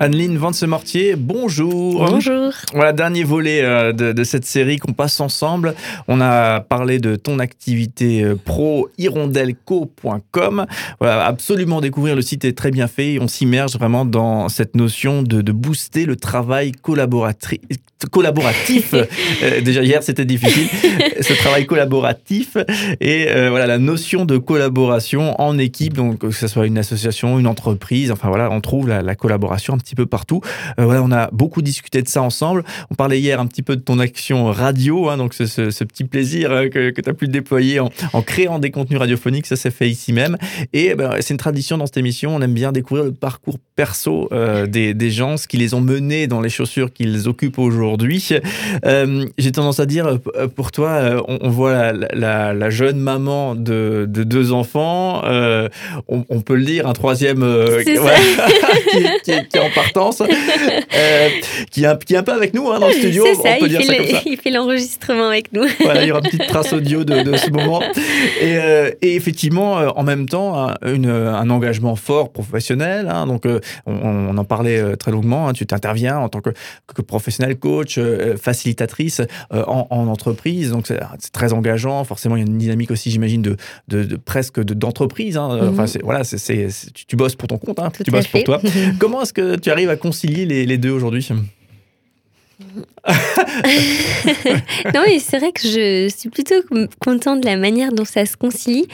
Anneline Vance-Mortier, bonjour. Bonjour. Voilà, dernier volet euh, de, cette série qu'on passe ensemble. On a parlé de ton activité euh, pro hirondelco.com. Voilà, absolument découvrir le site est très bien fait. On s'immerge vraiment dans cette notion de, booster le travail collaboratif. collaboratif. Euh, déjà hier c'était difficile. Ce travail collaboratif et voilà la notion de collaboration en équipe, donc que ce soit une association, une entreprise, enfin voilà, on trouve la, la collaboration un petit peu partout. Euh, voilà, on a beaucoup discuté de ça ensemble. On parlait hier un petit peu de ton action radio, hein, donc ce, ce, petit plaisir euh, que, que tu as pu déployer en, en, créant des contenus radiophoniques, ça s'est fait ici même. Et ben, c'est une tradition dans cette émission, on aime bien découvrir le parcours perso euh, des, des, gens, ce qui les ont menés dans les chaussures qu'ils occupent aujourd'hui. J'ai tendance à dire, pour toi, on, voit la, la, jeune maman de, de deux enfants, on, on, peut le dire, un troisième qui, qui, qui, est en partance, euh, qui, est un, qui, est un, peu avec nous hein, dans le studio. Ça, on peut il, dire fait ça comme ça. il fait l'enregistrement avec nous. Voilà, il y aura une petite trace audio de, de ce moment. Et, euh, et, effectivement, euh, en même temps, une, un engagement fort professionnel. Hein, donc, on, on, en parlait très longuement. Hein, tu t'interviens en tant que, que, professionnel, coach, facilitatrice en, en, entreprise. Donc, c'est très engageant. Forcément, il y a une dynamique aussi, j'imagine, de, de, de, presque d'entreprise. Hein. Enfin, voilà, tu, tu, bosses pour ton compte, hein, tu bosses fait. pour toi. Comment est-ce que tu tu arrives à concilier les, deux aujourd'hui? Non, mais c'est vrai que je suis plutôt contente de la manière dont ça se concilie.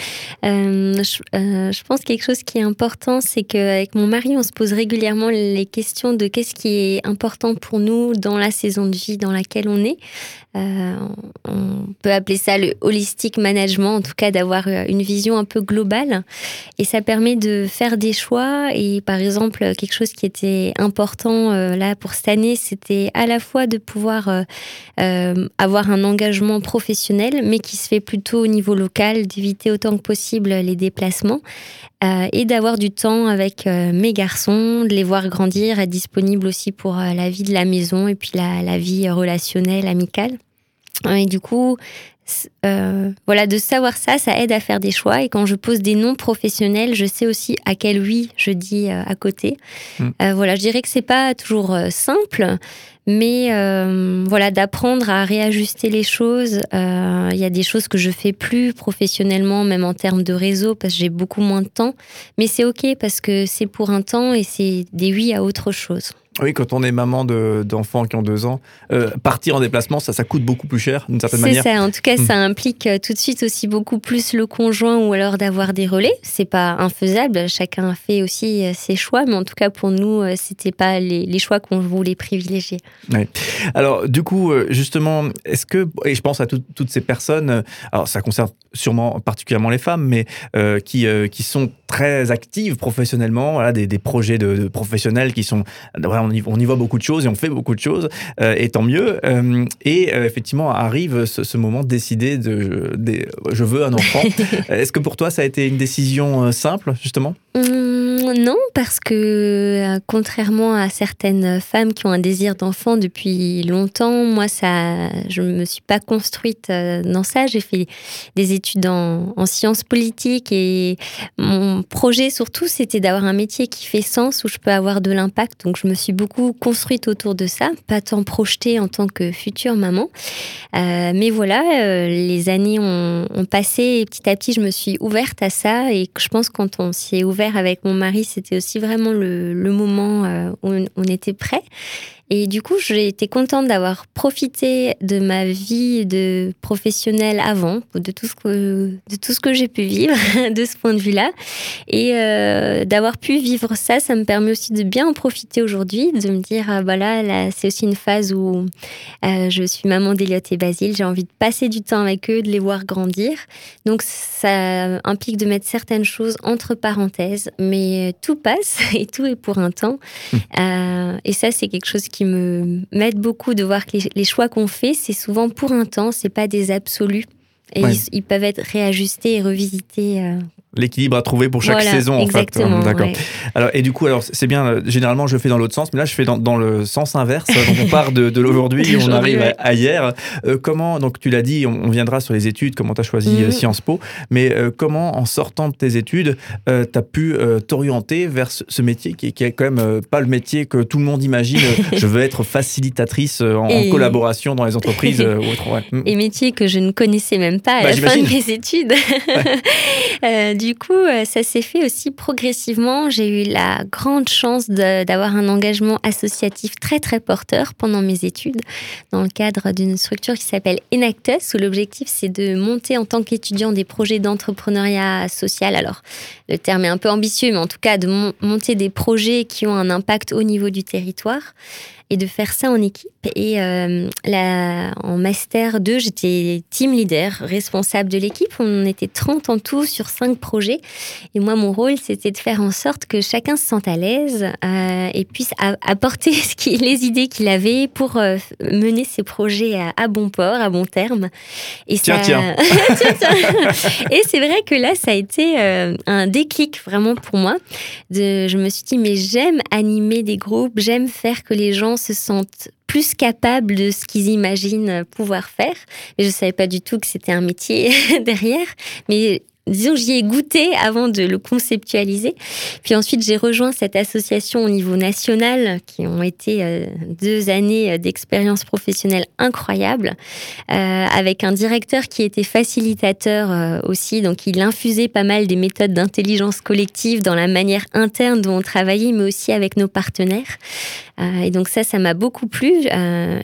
Euh, je, euh, je, pense quelque chose qui est important, c'est qu'avec mon mari, on se pose régulièrement les questions de qu'est-ce qui est important pour nous dans la saison de vie dans laquelle on est. Euh, on peut appeler ça le holistic management, en tout cas d'avoir euh, une vision un peu globale. Et ça permet de faire des choix. Et par exemple, quelque chose qui était important euh, là pour cette année, c'était à la fois de pouvoir euh, euh, avoir un engagement professionnel, mais qui se fait plutôt au niveau local, d'éviter autant que possible les déplacements euh, et d'avoir du temps avec euh, mes garçons, de les voir grandir, être disponible aussi pour euh, la vie de la maison et puis la, la vie relationnelle, amicale. Et du coup, voilà, de savoir ça, ça aide à faire des choix. Et quand je pose des noms professionnels, je sais aussi à quel oui je dis à côté. Mm. Euh, voilà, je dirais que c'est pas toujours simple, mais euh, voilà, d'apprendre à réajuster les choses. Il y a des choses que je fais plus professionnellement, même en termes de réseau, parce que j'ai beaucoup moins de temps. Mais c'est ok parce que c'est pour un temps et c'est des oui à autre chose. Oui, quand on est maman d'enfants qui ont deux ans, euh, partir en déplacement, ça, ça coûte beaucoup plus cher d'une certaine manière. C'est ça. En tout cas, mmh. ça implique euh, tout de suite aussi beaucoup plus le conjoint ou alors d'avoir des relais. C'est pas infaisable. Chacun fait aussi euh, ses choix, mais en tout cas pour nous, c'était pas les, les choix qu'on voulait privilégier. Oui. Alors, du coup, justement, est-ce que et je pense à tout, toutes ces personnes. Alors, ça concerne sûrement particulièrement les femmes, mais euh, qui euh, qui sont très actives professionnellement. Voilà, des, des projets de, de, professionnels qui sont voilà, on y, on y, voit beaucoup de choses et on fait beaucoup de choses, euh, et tant mieux. Euh, et euh, effectivement, arrive ce, ce, moment de décider de, de, je veux un enfant. Est-ce que pour toi, ça a été une décision simple, justement? Mmh, Non, parce que contrairement à certaines femmes qui ont un désir d'enfant depuis longtemps, moi, ça, je me suis pas construite dans ça. J'ai fait des études en, en sciences politiques et mon projet surtout, c'était d'avoir un métier qui fait sens, où je peux avoir de l'impact. Donc, je me suis beaucoup construite autour de ça, pas tant projetée en tant que future maman. Euh, mais voilà, euh, les années ont, ont, passé et petit à petit, je me suis ouverte à ça. Et je pense quand on s'y est ouvert avec mon mari, c'était aussi vraiment le, moment euh, où on était prêt. Et du coup, j'ai été contente d'avoir profité de ma vie de professionnelle avant, de tout ce que, de tout ce que j'ai pu vivre de ce point de vue-là. Et euh, d'avoir pu vivre ça, ça me permet aussi de bien en profiter aujourd'hui, de me dire, ah, bah là, là c'est aussi une phase où euh, je suis maman d'Eliott et Basile, j'ai envie de passer du temps avec eux, de les voir grandir. Donc, ça implique de mettre certaines choses entre parenthèses, mais tout passe et tout est pour un temps. Mmh. Euh, et ça, c'est quelque chose qui me m'aide beaucoup de voir que les, les choix qu'on fait, c'est souvent pour un temps, c'est pas des absolus. Et ouais. ils, ils, peuvent être réajustés et revisités euh, l'équilibre à trouver pour chaque Voilà, saison en fait. D'accord. ouais. Alors et du coup alors c'est bien. euh, Généralement je fais dans l'autre sens, mais là je fais dans, dans le sens inverse. donc on part de, de l'aujourd'hui, et on arrive à, ouais. à hier. Euh, comment donc tu l'as dit, on, on viendra sur les études, comment tu as choisi Mhm. euh, Sciences Po, mais euh, comment en sortant de tes études, tu as pu euh, t'orienter vers ce, ce métier qui, qui est quand même euh, pas le métier que tout le monde imagine. Euh, je veux être facilitatrice euh, en, collaboration dans les entreprises euh, ou autre. Ouais. Mm. et métiers que je ne connaissais même pas à Bah, la fin de mes études. Euh, du coup, euh, ça s'est fait aussi progressivement. J'ai eu la grande chance d'avoir un engagement associatif très très porteur pendant mes études dans le cadre d'une structure qui s'appelle Enactus où l'objectif c'est de monter en tant qu'étudiant des projets d'entrepreneuriat social. Alors, le terme est un peu ambitieux, mais en tout cas de mon- monter des projets qui ont un impact au niveau du territoire et de faire ça en équipe. Et euh, là, en Master 2, j'étais team leader, responsable de l'équipe. On était 30 en tout sur 5 projets. Et moi, mon rôle, c'était de faire en sorte que chacun se sente à l'aise euh, et puisse apporter ce qui, les idées qu'il avait pour euh, mener ses projets à, à bon port, à bon terme. Et Tiens, ça... tiens. Tiens, tiens. Et c'est vrai que là, ça a été un déclic vraiment pour moi. De, je me suis dit, mais j'aime animer des groupes, j'aime faire que les gens se sentent plus capables de ce qu'ils imaginent pouvoir faire. Mais je savais pas du tout que c'était un métier derrière. Mais disons j'y ai goûté avant de le conceptualiser. Puis ensuite, j'ai rejoint cette association au niveau national, qui ont été euh, deux années euh, d'expérience professionnelle incroyable, euh, avec un directeur qui était facilitateur aussi. Donc, il infusait pas mal des méthodes d'intelligence collective dans la manière interne dont on travaillait, mais aussi avec nos partenaires. Et donc ça, ça m'a beaucoup plu.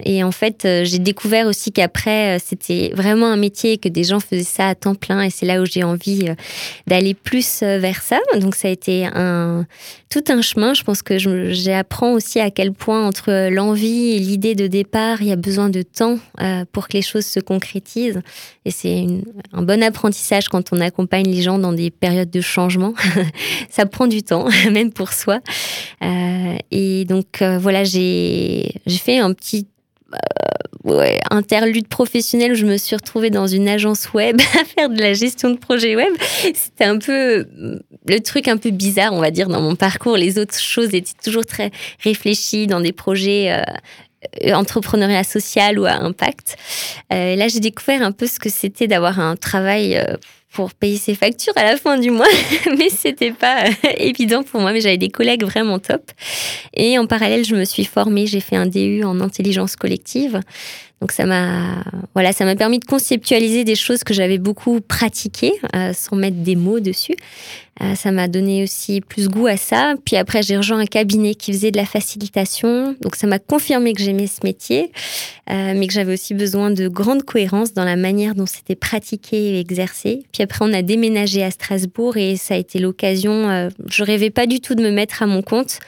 Et en fait, j'ai découvert aussi qu'après, c'était vraiment un métier que des gens faisaient ça à temps plein. Et c'est là où j'ai envie euh, d'aller plus euh, vers ça. Donc ça a été tout un chemin. Je pense que j'apprends aussi à quel point entre l'envie et l'idée de départ, il y a besoin de temps euh, pour que les choses se concrétisent. Et c'est un bon apprentissage quand on accompagne les gens dans des périodes de changement. ça prend du temps, même pour soi. Et donc voilà, j'ai fait un petit interlude professionnel où je me suis retrouvée dans une agence web à faire de la gestion de projet web. C'était un peu le truc un peu bizarre, on va dire, dans mon parcours. Les autres choses étaient toujours très réfléchies dans des projets. euh, euh, entrepreneuriat social ou à impact. Euh, là, j'ai découvert un peu ce que c'était d'avoir un travail euh, pour payer ses factures à la fin du mois, mais c'était pas euh, évident pour moi. Mais j'avais des collègues vraiment top. Et en parallèle, je me suis formée. J'ai fait un DU en intelligence collective. Donc ça m'a voilà, ça m'a permis de conceptualiser des choses que j'avais beaucoup pratiquées euh, sans mettre des mots dessus. Euh, ça m'a donné aussi plus goût à ça. Puis après, j'ai rejoint un cabinet qui faisait de la facilitation. Donc ça m'a confirmé que j'aimais ce métier, euh, mais que j'avais aussi besoin de grande cohérence dans la manière dont c'était pratiqué et exercé. Puis après, on a déménagé à Strasbourg et ça a été l'occasion. euh, je rêvais pas du tout de me mettre à mon compte.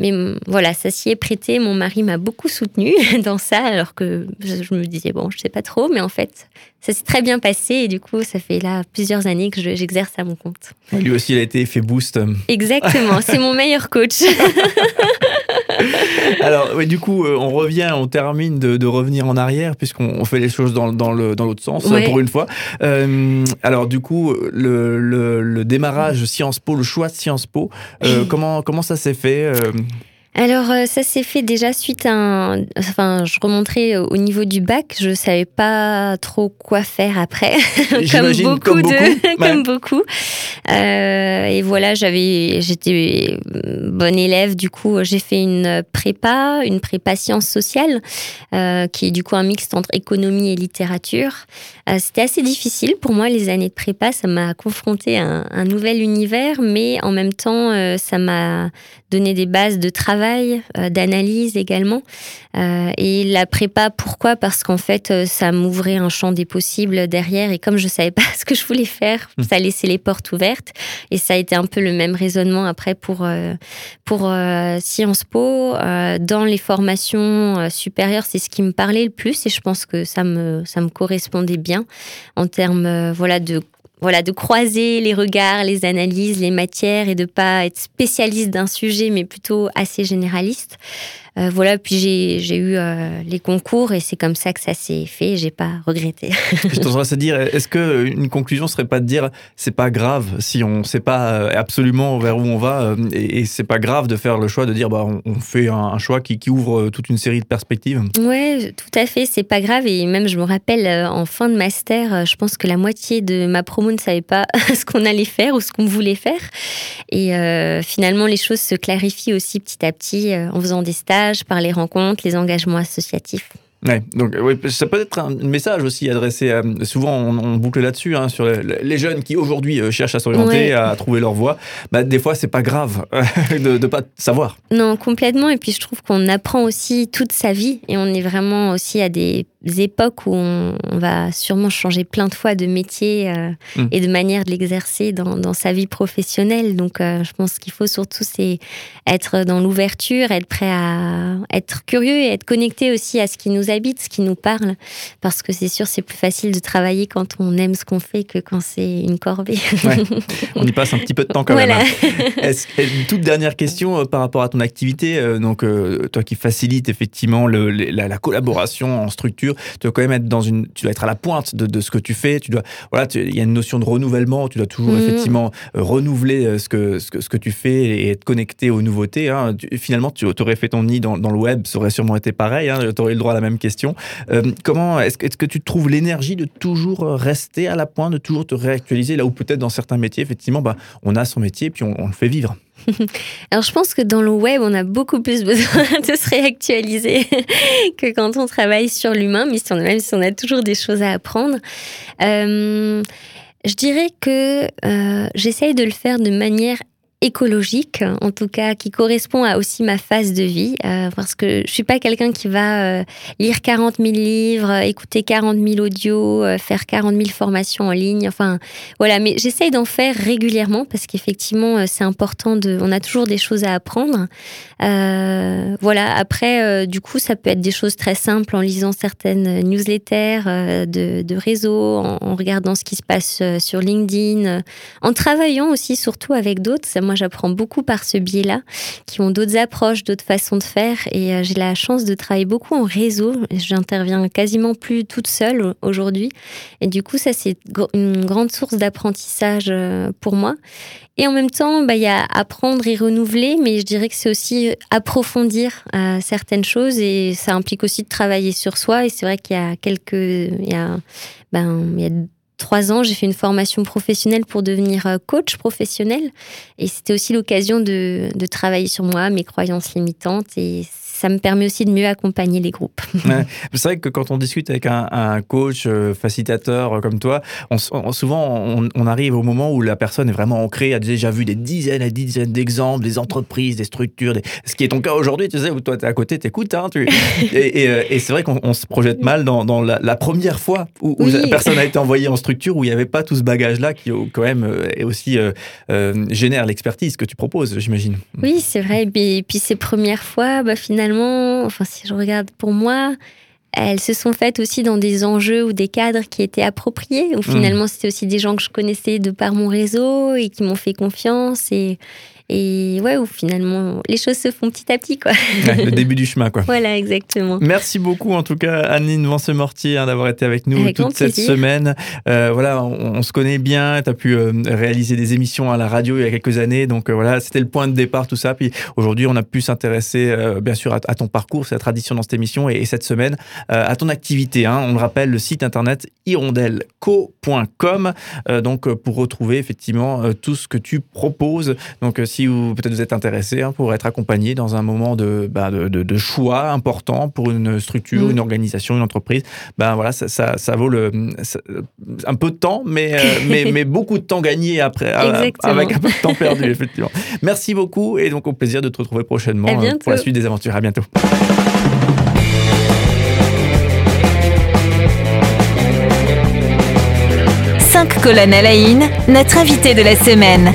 Mais voilà, ça s'y est prêté. Mon mari m'a beaucoup soutenue dans ça, alors que je me disais, bon, je sais pas trop, mais en fait, ça s'est très bien passé. Et du coup, ça fait là plusieurs années que je- j'exerce à mon compte. Lui aussi, il a été fait boost. Exactement, c'est mon meilleur coach. Alors, ouais, du coup, euh, on revient, on termine de, de revenir en arrière, puisqu'on on fait les choses dans, dans le- dans l'autre sens, Ouais. pour une fois. Euh, alors, du coup, le, le- le démarrage Sciences Po, le choix de Sciences Po, euh, comment, comment ça s'est fait Alors, euh, ça s'est fait déjà suite à un. Enfin, je remonterai au niveau du bac. Je savais pas trop quoi faire après. comme beaucoup, comme de. beaucoup. Ouais. comme beaucoup. Euh, et voilà, j'avais. J'étais bonne élève. Du coup, j'ai fait une prépa, une prépa sciences sociales, euh, qui est du coup un mixte entre économie et littérature. Euh, C'était assez difficile pour moi, les années de prépa. Ça m'a confronté à un, un nouvel univers, mais en même temps, euh, ça m'a donné des bases de travail, euh, d'analyse également. Euh, et la prépa, pourquoi? Parce qu'en fait, euh, ça m'ouvrait un champ des possibles derrière. Et comme je savais pas ce que je voulais faire, ça laissait les portes ouvertes. Et ça a été un peu le même raisonnement après pour, euh, pour euh, Sciences Po. Euh, dans les formations supérieures, c'est ce qui me parlait le plus. Et je pense que ça me, ça me correspondait bien en termes voilà, de voilà, de croiser les regards, les analyses, les matières et de pas être spécialiste d'un sujet, mais plutôt assez généraliste. Voilà, puis j'ai eu les concours et c'est comme ça que ça s'est fait. J'ai pas regretté. Je t'entends dire, est-ce que une conclusion serait pas de dire, c'est pas grave si on sait pas absolument vers où on va et, c'est pas grave de faire le choix de dire, bah, on, fait un, choix qui, qui, ouvre toute une série de perspectives? Ouais, tout à fait. C'est pas grave et même je me rappelle en fin de master, je pense que la moitié de ma promo ne savait pas ce qu'on allait faire ou ce qu'on voulait faire. Et euh, finalement, les choses se clarifient aussi petit à petit euh, en faisant des stages, par les rencontres, les engagements associatifs. Ouais, donc oui, ça peut être un message aussi adressé. souvent, on, boucle là-dessus hein, sur les, jeunes qui aujourd'hui euh, cherchent à s'orienter, à trouver leur voie. Bah, des fois, c'est pas grave de ne pas savoir. Non, complètement. Et puis, je trouve qu'on apprend aussi toute sa vie et on est vraiment aussi à des époques où on, va sûrement changer plein de fois de métier euh, mm. et de manière de l'exercer dans, dans, sa vie professionnelle. Donc, euh, je pense qu'il faut surtout c'est être dans l'ouverture, être prêt à être curieux et être connecté aussi à ce qui nous habite, ce qui nous parle. Parce que c'est sûr, c'est plus facile de travailler quand on aime ce qu'on fait que quand c'est une corvée. On y passe un petit peu de temps quand même. Hein. une toute dernière question euh, par rapport à ton activité. donc, toi qui facilites effectivement le, la, la collaboration en structure tu dois quand même être dans une, tu dois être à la pointe de, ce que tu fais. Tu dois, voilà, il y a une notion de renouvellement. Tu dois toujours mhm. effectivement euh, renouveler euh, ce que, ce que, ce que tu fais et être connecté aux nouveautés. Hein. finalement, tu aurais fait ton nid dans, le web, ça aurait sûrement été pareil. Hein. tu aurais eu le droit à la même question. Euh, comment est-ce, est que tu trouves l'énergie de toujours rester à la pointe, de toujours te réactualiser là où peut-être dans certains métiers, effectivement, bah, on a son métier et puis on le fait vivre? Alors je pense que dans le web, on a beaucoup plus besoin de se réactualiser que quand on travaille sur l'humain, on, même si on a toujours des choses à apprendre. Euh, je dirais que euh, j'essaye de le faire de manière écologique, en tout cas qui correspond à aussi ma phase de vie, euh, parce que je suis pas quelqu'un qui va euh, lire 40 000 livres, écouter 40 000 audios, euh, faire 40 000 formations en ligne, enfin voilà, mais j'essaye d'en faire régulièrement parce qu'effectivement c'est important de, on a toujours des choses à apprendre. voilà, après du coup ça peut être des choses très simples en lisant certaines newsletters de, de réseaux, en, regardant ce qui se passe sur LinkedIn, en travaillant aussi surtout avec d'autres moi, j'apprends beaucoup par ce biais-là, qui ont d'autres approches, d'autres façons de faire. Et euh, j'ai la chance de travailler beaucoup en réseau. J'interviens quasiment plus toute seule aujourd'hui. Et du coup, ça, c'est une grande source d'apprentissage euh, pour moi. Et en même temps, bah, il y a apprendre et renouveler, mais je dirais que c'est aussi approfondir euh, certaines choses et ça implique aussi de travailler sur soi. Et c'est vrai qu'il y a quelques, il y a, ben, il y a trois ans, j'ai fait une formation professionnelle pour devenir euh, coach professionnel. Et c'était aussi l'occasion de, de, travailler sur moi, mes croyances limitantes. Et ça me permet aussi de mieux accompagner les groupes. C'est vrai que quand on discute avec un, coach, euh, facilitateur euh, comme toi, on, souvent on, arrive au moment où la personne est vraiment ancrée, a déjà vu des dizaines et dizaines d'exemples, des entreprises, des structures, ce qui est ton cas aujourd'hui, tu sais, où toi tu es à côté, t'écoutes, hein, tu... et, euh, et, c'est vrai qu'on se projette mal dans, dans la, première fois où, la personne a été envoyée en structure où il n'y avait pas tout ce bagage-là qui quand même est aussi génère l'expertise que tu proposes, j'imagine. Oui, c'est vrai. Et puis, ces premières fois, bah, finalement, enfin si je regarde pour moi, elles se sont faites aussi dans des enjeux ou des cadres qui étaient appropriés. Ou mmh. finalement, c'était aussi des gens que je connaissais de par mon réseau et qui m'ont fait confiance. Et, et ouais, où finalement, les choses se font petit à petit, quoi. le début du chemin, quoi. Voilà, exactement. Merci beaucoup, en tout cas, Annine Vance-Mortier, hein, d'avoir été avec nous toute cette semaine. Euh, voilà, on, se connaît bien. Tu as pu euh, réaliser des émissions à la radio il y a quelques années. Donc euh, voilà, c'était le point de départ, tout ça. Puis aujourd'hui, on a pu s'intéresser, bien sûr, à, ton parcours, c'est la tradition dans cette émission, et, cette semaine, à ton activité. Hein. On le rappelle, le site internet hirondelco.com, donc pour retrouver effectivement tout ce que tu proposes. Donc si si vous peut-être vous êtes intéressé hein, pour être accompagné dans un moment de, bah, de, choix important pour une structure, mm. une organisation, une entreprise, ben voilà, ça, ça, vaut le, un peu de temps, mais, euh, mais, mais, beaucoup de temps gagné après, avec un peu de temps perdu, effectivement. Merci beaucoup et donc au plaisir de te retrouver prochainement euh, pour la suite des aventures. À bientôt. Cinq colonnes à la notre invité de la semaine.